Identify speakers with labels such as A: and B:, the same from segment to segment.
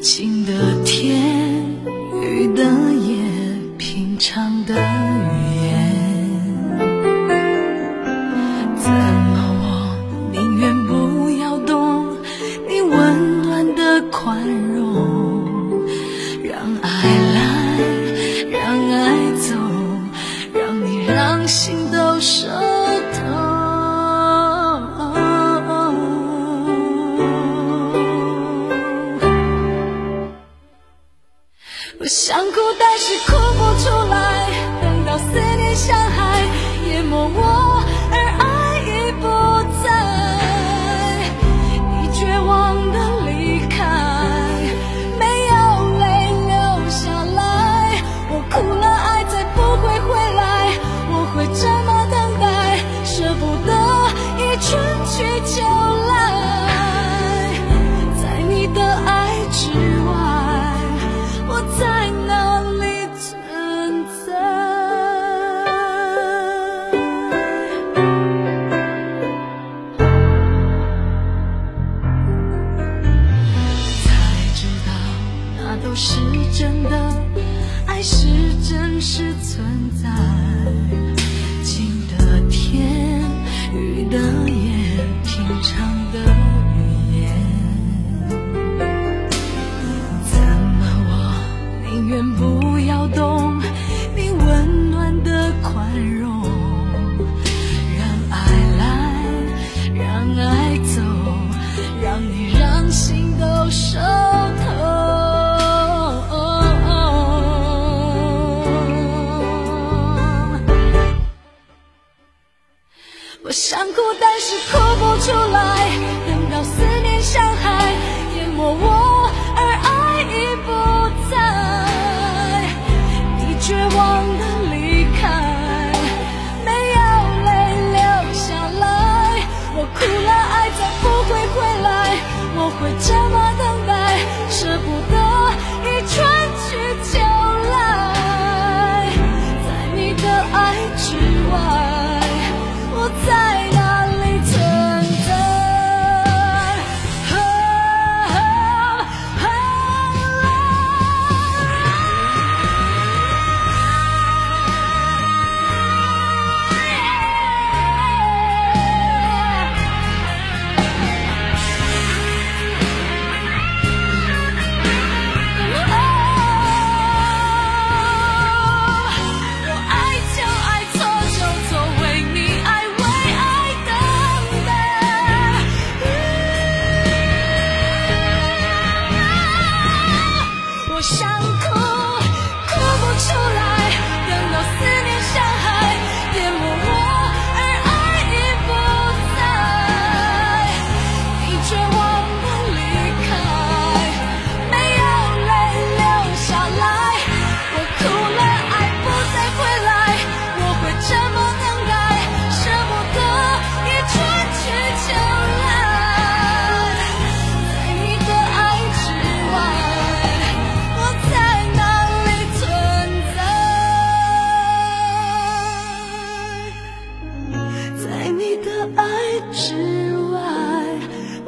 A: 晴的天，雨的夜，平常的。哭不出来等到思念像海淹没我。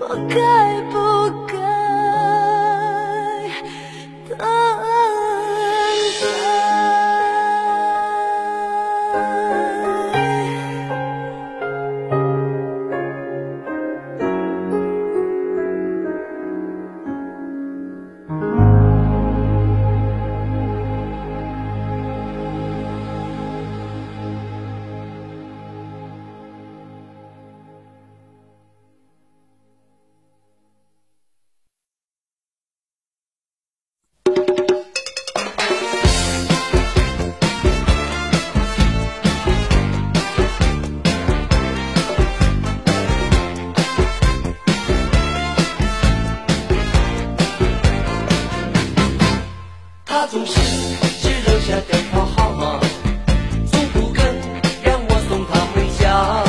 A: 我该。
B: 他总是只留下电话号码，从不肯让我送他回家。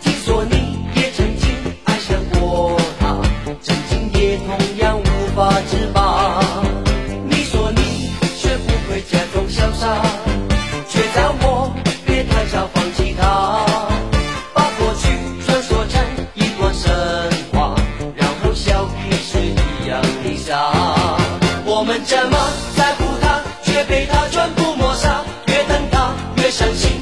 B: 听说你也曾经爱上过他，曾经也同样无法自拔。你说你学不会假装潇洒，却叫我别太早放弃他。把过去传说成一段神话，然后笑彼此一样的傻。我们怎么？No.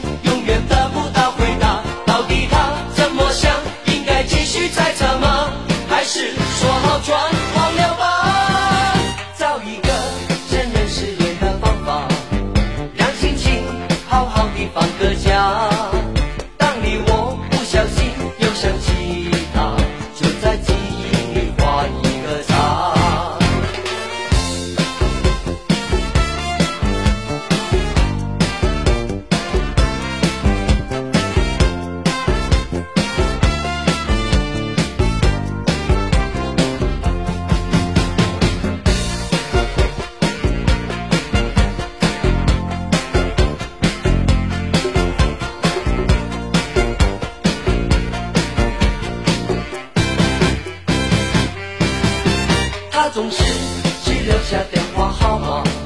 B: 总是只留下电话号码。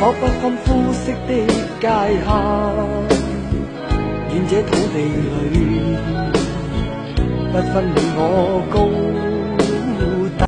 C: 我不分肤色的界限，愿这土地里不分你我高。